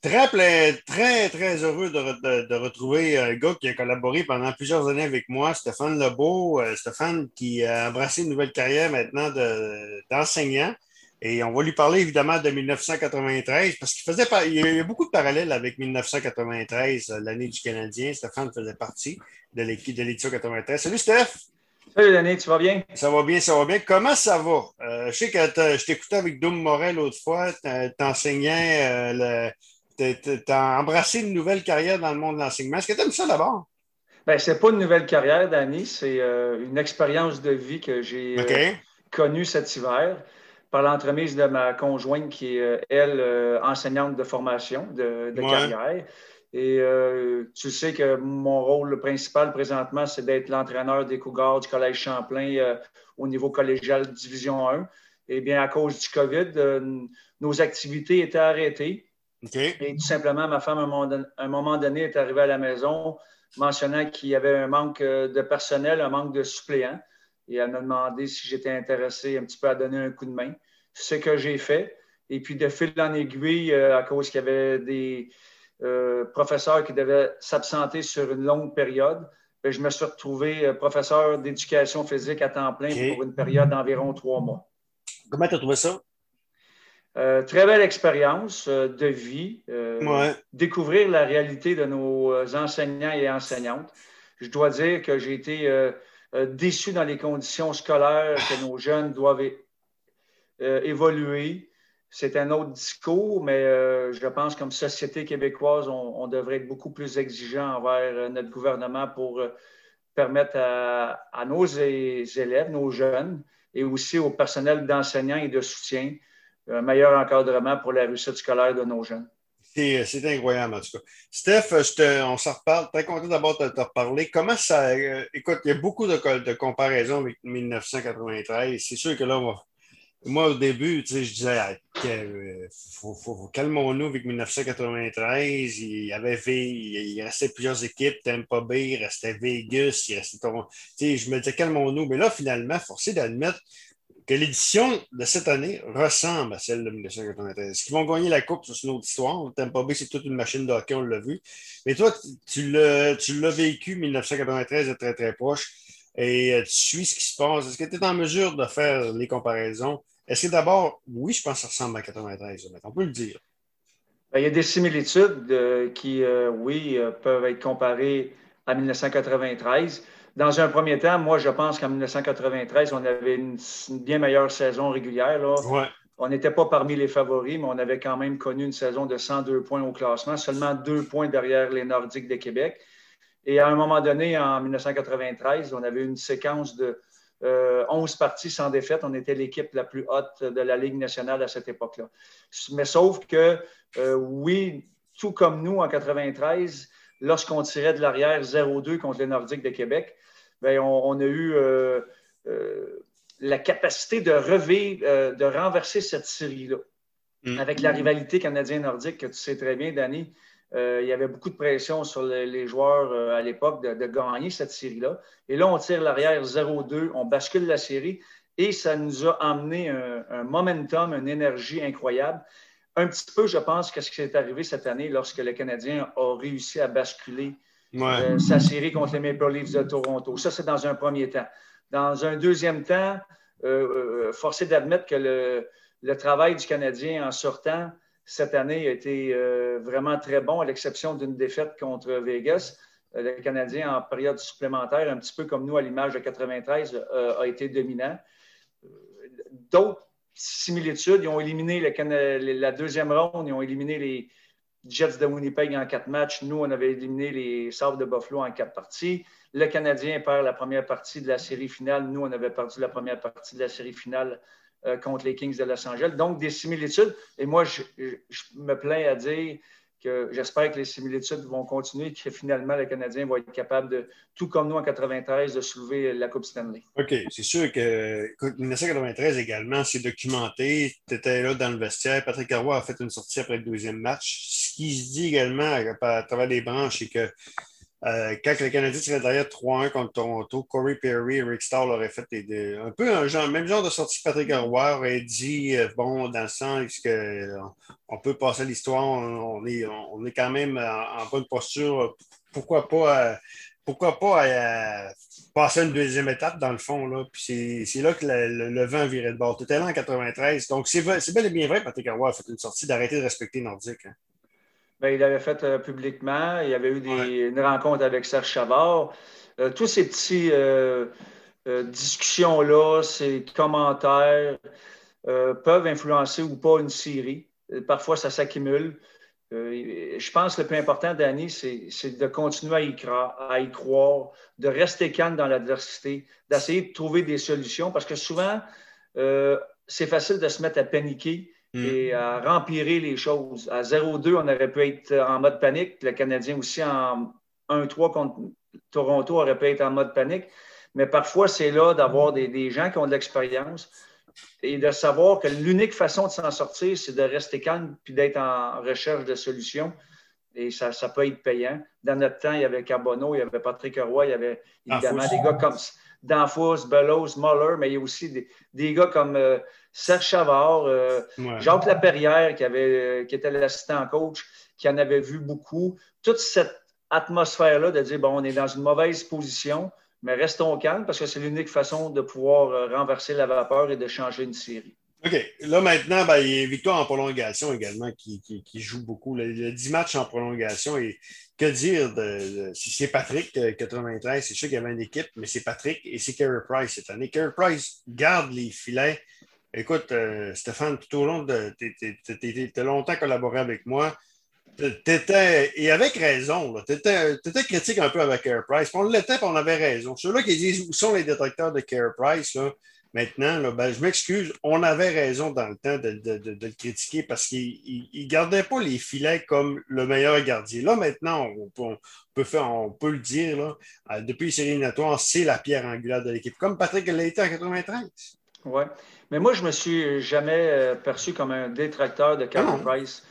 Très, très, très heureux de, retrouver un gars qui a collaboré pendant plusieurs années avec moi, Stéphane Lebeau. Euh, Stéphane qui a embrassé une nouvelle carrière maintenant d'enseignant. et on va lui parler évidemment de 1993 parce qu'il faisait il y a beaucoup de parallèles avec 1993, euh, l'année du Canadien. Stéphane faisait partie de l'équipe de l'édition 93. Salut Steph! Salut Denis, tu vas bien? Ça va bien, ça va bien. Comment ça va? Euh, je sais que je t'écoutais avec Doom Morel l'autre fois, t'enseignais le tu as embrassé une nouvelle carrière dans le monde de l'enseignement. Est-ce que tu aimes ça d'abord? Bien, ce n'est pas une nouvelle carrière, Danny. C'est euh, une expérience de vie que j'ai euh, connue cet hiver par l'entremise de ma conjointe qui est, euh, elle, enseignante de formation, de, carrière. Et tu sais que mon rôle principal présentement, c'est d'être l'entraîneur des Cougars du Collège Champlain au niveau collégial Division 1. Eh bien, à cause du COVID, nos activités étaient arrêtées. Et tout simplement, ma femme, à un moment donné, est arrivée à la maison mentionnant qu'il y avait un manque euh, de personnel, un manque de suppléants. Et elle m'a demandé si j'étais intéressé un petit peu à donner un coup de main. Ce que j'ai fait. Et puis, de fil en aiguille, euh, à cause qu'il y avait des euh, professeurs qui devaient s'absenter sur une longue période, ben, je me suis retrouvé professeur d'éducation physique à temps plein pour une période d'environ trois mois. Comment tu as trouvé ça? Euh, très belle expérience euh, de vie. Euh, découvrir la réalité de nos enseignants et enseignantes. Je dois dire que j'ai été déçu dans les conditions scolaires que nos jeunes doivent évoluer. C'est un autre discours, mais je pense comme société québécoise, on, devrait être beaucoup plus exigeant envers notre gouvernement pour permettre à, nos élèves, nos jeunes, et aussi au personnel d'enseignants et de soutien un meilleur encadrement pour la réussite scolaire de nos jeunes. C'est incroyable, en tout cas. Steph, on s'en reparle. Très content d'abord de te reparler. Comment ça. Euh, écoute, il y a beaucoup de, de comparaisons avec 1993. C'est sûr que là, moi, au début, tu sais, je disais, ah, euh, faut, calmons-nous avec 1993. Il il restait plusieurs équipes, Tampa Bay, il restait Vegas, il restait Toronto. Tu sais, je me disais, calmons-nous. Mais là, finalement, forcé d'admettre que l'édition de cette année ressemble à celle de 1993. Est-ce qu'ils vont gagner la Coupe? C'est une autre histoire. Tampa Bay, c'est toute une machine de hockey, on l'a vu. Mais toi, tu l'as vécu 1993 de très, très proche et euh, tu suis ce qui se passe. Est-ce que tu es en mesure de faire les comparaisons? Est-ce que d'abord, oui, je pense que ça ressemble à 93, on peut le dire. Ben, il y a des similitudes euh, qui, euh, oui, peuvent être comparées à 1993. Dans un premier temps, moi, je pense qu'en 1993, on avait une, bien meilleure saison régulière. On n'était pas parmi les favoris, mais on avait quand même connu une saison de 102 points au classement, seulement deux points derrière les Nordiques de Québec. Et à un moment donné, en 1993, on avait une séquence de 11 euh, parties sans défaite. On était l'équipe la plus haute de la Ligue nationale à cette époque-là. Mais sauf que, euh, oui, tout comme nous en 93, lorsqu'on tirait de l'arrière 0-2 contre les Nordiques de Québec, ben, on, a eu euh, euh, la capacité de revivre, de renverser cette série-là. Mm. Avec la rivalité canadien-nordique que tu sais très bien, Danny, il y avait beaucoup de pression sur les, joueurs à l'époque de, gagner cette série-là. Et là, on tire l'arrière 0-2, on bascule la série et ça nous a emmené un, momentum, une énergie incroyable. Un petit peu, je pense, qu'est-ce qui s'est arrivé cette année lorsque le Canadien a réussi à basculer euh, sa série contre les Maple Leafs de Toronto. Ça, c'est dans un premier temps. Dans un deuxième temps, euh, euh, forcé d'admettre que le, travail du Canadien en sortant cette année a été vraiment très bon, à l'exception d'une défaite contre Vegas. Le Canadien, en période supplémentaire, un petit peu comme nous à l'image de 93, a été dominant. D'autres similitudes, ils ont éliminé la deuxième ronde, ils ont éliminé les, Jets de Winnipeg en quatre matchs. Nous, on avait éliminé les Sabres de Buffalo en quatre parties. Le Canadien perd la première partie de la série finale. Nous, on avait perdu la première partie de la série finale euh, contre les Kings de Los Angeles. Donc, des similitudes. Et moi, je, me plains à dire que j'espère que les similitudes vont continuer et que finalement, le Canadien va être capable de, tout comme nous en 93, de soulever la Coupe Stanley. OK. C'est sûr que 1993 également, c'est documenté. Tu étais là dans le vestiaire. Patrick Roy a fait une sortie après le deuxième match qui se dit également à, travers les branches, c'est que Euh, quand le Canadien serait derrière 3-1 contre Toronto, Corey Perry et Rick Stahl auraient fait un peu un genre, même genre de sortie Patrick Roy aurait dit euh, bon, dans le sens qu'on peut passer l'histoire, on, est, on est quand même en, bonne posture. Pourquoi pas, pourquoi pas passer une deuxième étape dans le fond? Là. Puis c'est là que le, vent virait de bord. Tout là en 93. Donc c'est bel et bien vrai, Patrick Roy a fait une sortie d'arrêter de respecter Nordique. Hein. Ben, il l'avait fait euh, publiquement. Il y avait eu une rencontre avec Serge Chavard. Euh, tous ces petits euh, discussions-là, ces commentaires peuvent influencer ou pas une série. Parfois, ça s'accumule. je pense que le plus important, Danny, c'est de continuer à y, à y, croire, de rester calme dans l'adversité, d'essayer de trouver des solutions parce que souvent, c'est facile de se mettre à paniquer. Et à rempirer les choses. À 0-2, on aurait pu être en mode panique. Le Canadien aussi en 1-3 contre Toronto aurait pu être en mode panique. Mais parfois, c'est là d'avoir des, gens qui ont de l'expérience et de savoir que l'unique façon de s'en sortir, c'est de rester calme puis d'être en recherche de solutions. Et ça, ça, peut être payant. Dans notre temps, il y avait Carbonneau, il y avait Patrick Roy, il y avait évidemment des gars comme Danfous, Bellows, Muller, mais il y a aussi des, gars comme euh, Serge Chavard, euh, Jacques Laperrière, qui, avait, qui était l'assistant coach, qui en avait vu beaucoup. Toute cette atmosphère-là de dire, bon, on est dans une mauvaise position, mais restons calmes parce que c'est l'unique façon de pouvoir euh, renverser la vapeur et de changer une série. OK. Là, maintenant, ben, il y a Victoire en prolongation également qui, joue beaucoup. Il y a 10 matchs en prolongation. Et que dire de, si c'est Patrick, 93, euh, c'est sûr qu'il y avait une équipe, mais c'est Patrick et c'est Carey Price cette année. Carey Price garde les filets. Écoute, euh, Stéphane, tout au long de. Tu as longtemps collaboré avec moi. T'étais, et avec raison, tu étais, critique un peu avec Carey Price. On l'était, on avait raison. Ceux-là qui disent où sont les détracteurs de Carey Price, là, Maintenant, ben, je m'excuse, on avait raison dans le temps de, le critiquer parce qu'il ne gardait pas les filets comme le meilleur gardien. Là, maintenant, on, peut, faire, on peut le dire, là, euh, depuis les séries éliminatoires, c'est la pierre angulaire de l'équipe, comme Patrick l'a été en 93. Oui, mais moi, je ne me suis jamais euh, perçu comme un détracteur de Carey Price.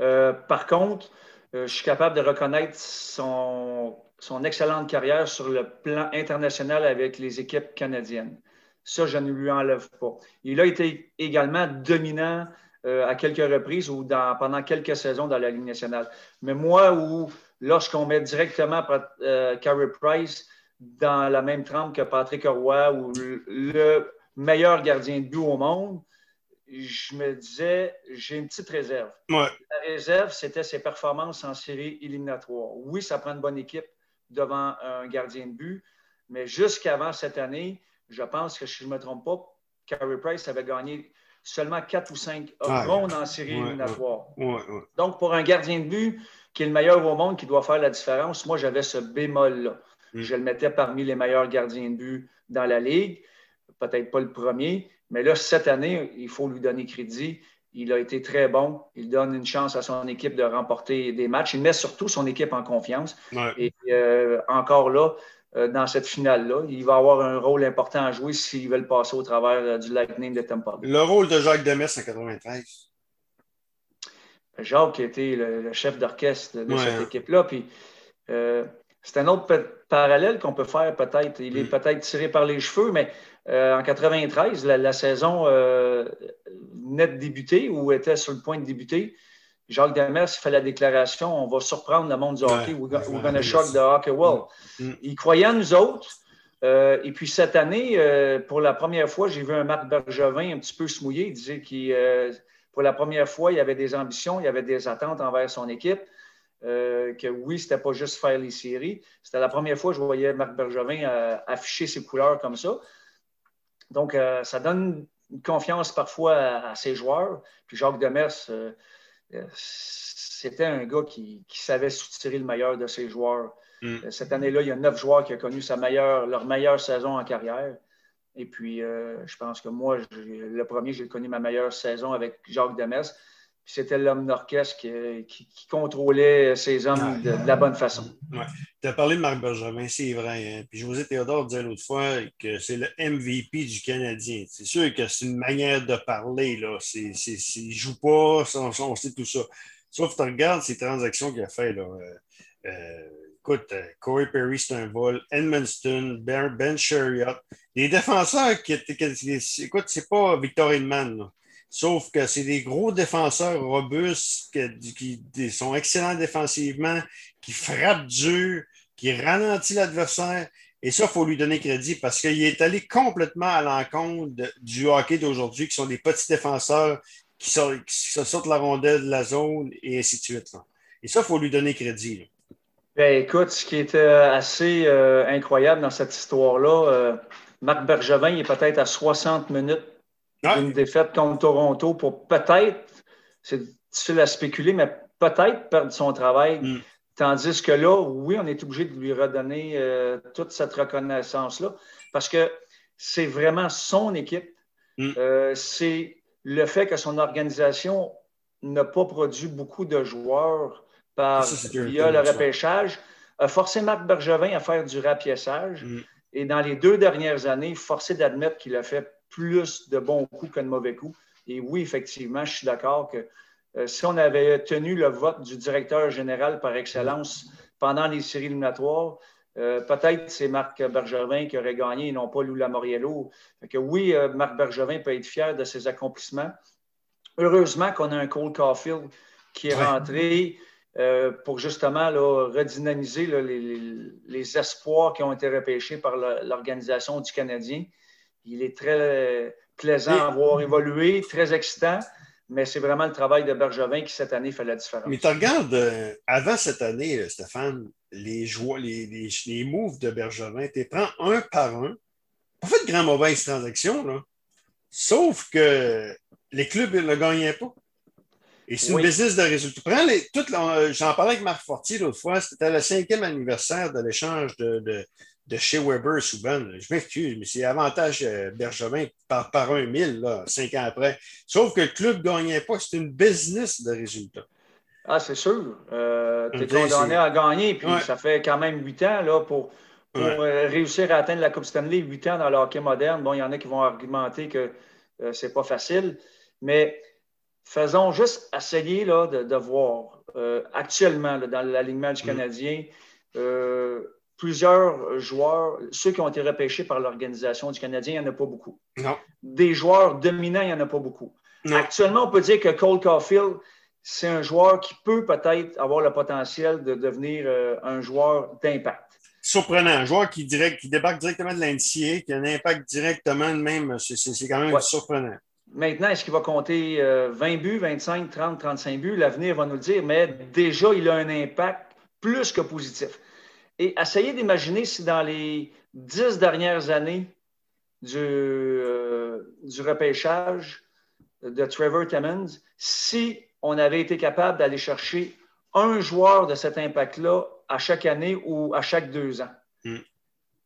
Euh, par contre, je suis capable de reconnaître son, son excellente carrière sur le plan international avec les équipes canadiennes. Ça, je ne lui enlève pas. Il a été également dominant euh, à quelques reprises ou pendant quelques saisons dans la Ligue nationale. Mais moi, où lorsqu'on met directement euh, Carey Price dans la même trempe que Patrick Roy ou le, meilleur gardien de but au monde, je me disais, j'ai une petite réserve. La réserve, c'était ses performances en série éliminatoire. Oui, ça prend une bonne équipe devant un gardien de but, mais jusqu'avant cette année, je pense que si je ne me trompe pas, Carey Price avait gagné seulement 4 ou 5 rondes en série éliminatoire. Donc, pour un gardien de but qui est le meilleur au monde, qui doit faire la différence, moi, j'avais ce bémol-là. Mm. Je le mettais parmi les meilleurs gardiens de but dans la Ligue. Peut-être pas le premier, mais là, cette année, il faut lui donner crédit. Il a été très bon. Il donne une chance à son équipe de remporter des matchs. Il met surtout son équipe en confiance. Et euh, encore là, dans cette finale-là. Il va avoir un rôle important à jouer s'ils veulent passer au travers euh, du Lightning de Tampa Le rôle de Jacques Demers en 93. Jacques était le, chef d'orchestre de, cette équipe-là. Puis euh, c'est un autre parallèle qu'on peut faire peut-être. Il est mm. peut-être tiré par les cheveux, mais en 93, la, saison venait de débuter ou était sur le point de débuter. Jacques Demers fait la déclaration on va surprendre le monde du hockey, we're, going to shock the hockey world. Mm. Mm. Il croyait en nous autres. Euh, et puis cette année, euh, pour la première fois, j'ai vu un Marc Bergevin un petit peu se mouiller. Il disait que euh, pour la première fois, il avait des ambitions, il avait des attentes envers son équipe. que oui, c'était pas juste faire les séries. C'était la première fois que je voyais Marc Bergevin afficher ses couleurs comme ça. Donc, ça donne une confiance parfois à, ses joueurs. Puis Jacques Demers, c'était un gars qui, savait soutirer le meilleur de ses joueurs. Mm. Euh, cette année-là, il y a neuf joueurs qui ont connu sa meilleure, leur meilleure saison en carrière. Et puis, euh, je pense que moi, le premier, j'ai connu ma meilleure saison avec Jacques Demers. C'était l'homme d'orchestre qui, contrôlait ses hommes de, la bonne façon. Tu as parlé de Marc Bergevin, c'est vrai. Hein. Puis José Théodore disait l'autre fois que c'est le MVP du Canadien. C'est sûr que c'est une manière de parler. Là. il ne joue pas, on, sait tout ça. Sauf que tu regardes ces transactions qu'il a fait. Là. Euh, écoute, euh, Corey Perry, c'est un vol. Edmundston, Ben, ben Chariot. Les défenseurs qui étaient. Écoute, c'est pas Victor Hillman. Sauf que c'est des gros défenseurs robustes qui, sont excellents défensivement, qui frappent dur, qui ralentissent l'adversaire. Et ça, il faut lui donner crédit parce qu'il est allé complètement à l'encontre du hockey d'aujourd'hui, qui sont des petits défenseurs qui, sortent, la rondelle de la zone et ainsi de suite. Et ça, il faut lui donner crédit. Ben, écoute, ce qui était assez euh, incroyable dans cette histoire-là, euh, Marc Bergevin est peut-être à 60 minutes d'une défaite contre Toronto pour peut-être, c'est difficile à spéculer, mais peut-être perdre son travail. Mm. Tandis que là, oui, on est obligé de lui redonner euh, toute cette reconnaissance-là parce que c'est vraiment son équipe. Mm. Euh, c'est le fait que son organisation n'a pas produit beaucoup de joueurs par, via le repêchage, a forcé Marc Bergevin à faire du rapiessage. Mm. Et dans les deux dernières années, forcé d'admettre qu'il a fait plus de bons coups que de mauvais coups. Et oui, effectivement, je suis d'accord que euh, si on avait tenu le vote du directeur général par excellence pendant les séries éliminatoires, euh, peut-être c'est Marc Bergevin qui aurait gagné et non pas Lou Lamoriello. que oui, euh, Marc Bergevin peut être fier de ses accomplissements. Heureusement qu'on a un Cole Caulfield qui est rentré pour justement redynamiser les, espoirs qui ont été repêchés par l'organisation du Canadien. Il est très plaisant à voir évoluer, très excitant, mais c'est vraiment le travail de Bergevin qui, cette année, fait la différence. Mais tu regardes, euh, avant cette année, euh, Stéphane, les, les, les, moves de Bergevin, tu les prends un par un. Pas fait de grand mauvaise transaction, là. Sauf que les clubs ne gagnaient pas. Et c'est une business de résultats. J'en parlais avec Marc Fortier l'autre fois, c'était le cinquième anniversaire de l'échange de, de chez Weber Souban. Je m'excuse, mais c'est avantage euh, Bergevin par, par un mille, là, cinq ans après. Sauf que le club ne gagnait pas. C'est une business de résultats. Ah, c'est sûr. Euh, tu es condamné à gagner, puis ça fait quand même huit ans là, pour, pour euh, réussir à atteindre la Coupe Stanley, huit ans dans le hockey moderne. Bon, il y en a qui vont argumenter que euh, c'est pas facile, mais faisons juste essayer là, de, de voir actuellement dans l'alignement du mm. Plusieurs joueurs, ceux qui ont été repêchés par l'organisation du Canadien, il n'y en a pas beaucoup. Non. Des joueurs dominants, il n'y en a pas beaucoup. Actuellement, on peut dire que Cole Caulfield, c'est un joueur qui peut peut-être avoir le potentiel de devenir euh, un joueur d'impact. Surprenant, un joueur qui, direct, qui débarque directement de l'NCA, qui a un impact directement même, c'est quand même surprenant. Maintenant, est-ce qu'il va compter 20 euh, buts, 25, 30, 35 buts? L'avenir va nous le dire, mais déjà, il a un impact plus que positif. Et essayez d'imaginer si dans les dix dernières années du, euh, du repêchage de Trevor Timmons, si on avait été capable d'aller chercher un joueur de cet impact-là à chaque année ou à chaque deux ans. Hmm.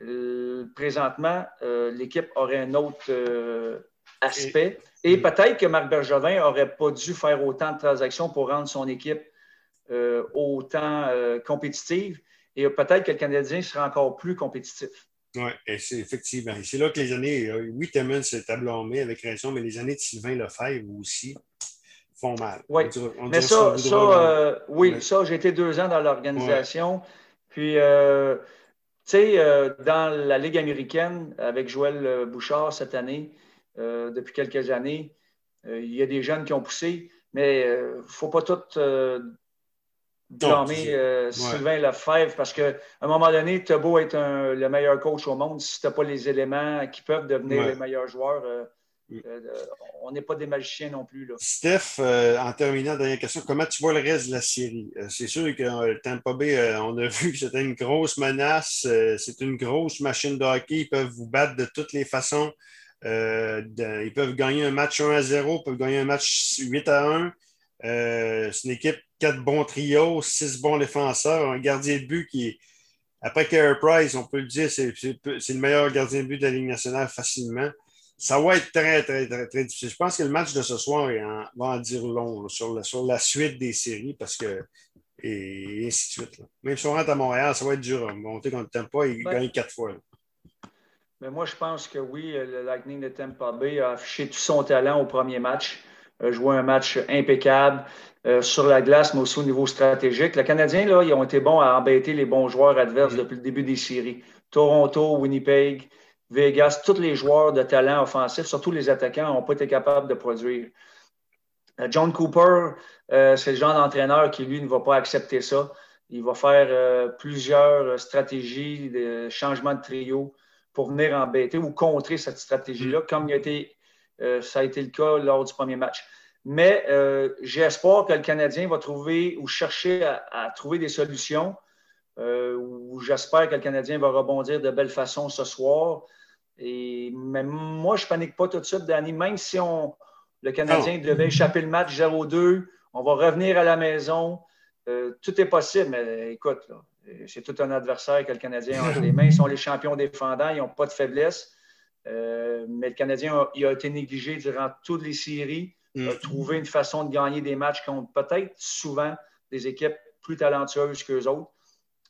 Euh, présentement, euh, l'équipe aurait un autre aspect. Et, hmm. peut-être que Marc Bergevin n'aurait pas dû faire autant de transactions pour rendre son équipe autant compétitive. Et peut-être que le Canadien sera encore plus compétitif. Oui, c'est effectivement. C'est là que les années, euh, oui, Timmons s'est ablâmé avec raison, mais les années de Sylvain Lefebvre aussi font mal. Oui, mais ça, ça euh, oui, ça, j'ai été deux ans dans l'organisation. Puis, euh, tu sais, dans la Ligue américaine, avec Joël Bouchard cette année, depuis quelques années, il y a des jeunes qui ont poussé, mais il ne faut pas tout blâmer euh, Sylvain Lefebvre parce qu'à un moment donné, tu as beau être le meilleur coach au monde, si tu n'as pas les éléments qui peuvent devenir les meilleurs joueurs, euh, mm. euh, on n'est pas des magiciens non plus. Là. Steph, en terminant, dernière question, comment tu vois le reste de la série? c'est sûr que Tampa Bay, on a vu que c'était une grosse menace, c'est une grosse machine de hockey, ils peuvent vous battre de toutes les façons. ils peuvent gagner un match 1 à 0, ils peuvent gagner un match 8 à 1. c'est une équipe quatre bons trios, six bons défenseurs, un gardien de but qui est. Après Carey Price, on peut le dire, c'est le meilleur gardien de but de la Ligue nationale facilement. Ça va être très, très, très, très difficile. Je pense que le match de ce soir va en dire long sur, la, sur, la, suite des séries parce que. Et, ainsi de suite. Même si on rentre à Montréal, ça va être dur à monter contre Tampa et gagner quatre fois. Mais moi, je pense que oui, le Lightning de Tampa Bay a affiché tout son talent au premier match, joué un match impeccable. euh, sur la glace, mais aussi au niveau stratégique. Les Canadiens, là, ils ont été bons à embêter les bons joueurs adverses mm. depuis le début des séries. Toronto, Winnipeg, Vegas, tous les joueurs de talent offensif, surtout les attaquants, n'ont pas été capables de produire. Euh, John Cooper, c'est le genre d'entraîneur qui, lui, ne va pas accepter ça. Il va faire plusieurs stratégies de changement de trio pour venir embêter ou contrer cette stratégie-là, mm. comme il a été, ça a été le cas lors du premier match. Mais euh, j'espère que le Canadien va trouver ou chercher à, trouver des solutions. Euh, j'espère que le Canadien va rebondir de belle façon ce soir. Et, mais moi, je ne panique pas tout de suite, Danny. Même si on, le Canadien devait échapper le match 0-2, on va revenir à la maison. Euh, tout est possible, mais écoute, c'est tout un adversaire que le Canadien a entre les mains. Ils sont les champions défendants, ils n'ont pas de faiblesse. Mais le Canadien il a été négligé durant toutes les séries. Mm. trouver une façon de gagner des matchs contre peut-être souvent des équipes plus talentueuses qu'eux autres.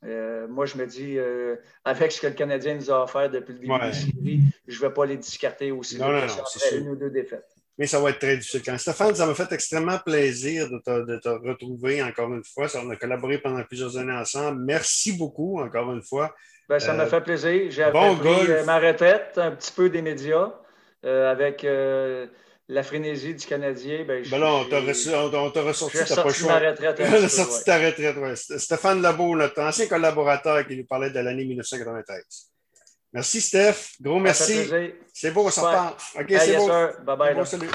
Euh, moi, je me dis, euh, avec ce que le Canadien nous a offert depuis le début de la série, je ne vais pas les discarter aussi non, non, non, une ou deux défaites. Mais ça va être très difficile. Stéphane, ça m'a fait extrêmement plaisir de te, retrouver encore une fois. on a collaboré pendant plusieurs années ensemble. Merci beaucoup encore une fois. Ben, ça m'a euh, fait plaisir. J'ai bon pris ma retraite un petit peu des médias avec la frénésie du Canadien, ben, ben on t'a ressorti. Ma retraite, on sorti ta retraite, ouais. Stéphane Labo, notre ancien collaborateur qui nous parlait de l'année 1993. Merci, Steph. Gros merci. C'est beau, on s'en. OK, c'est bon. Bye bye. salut.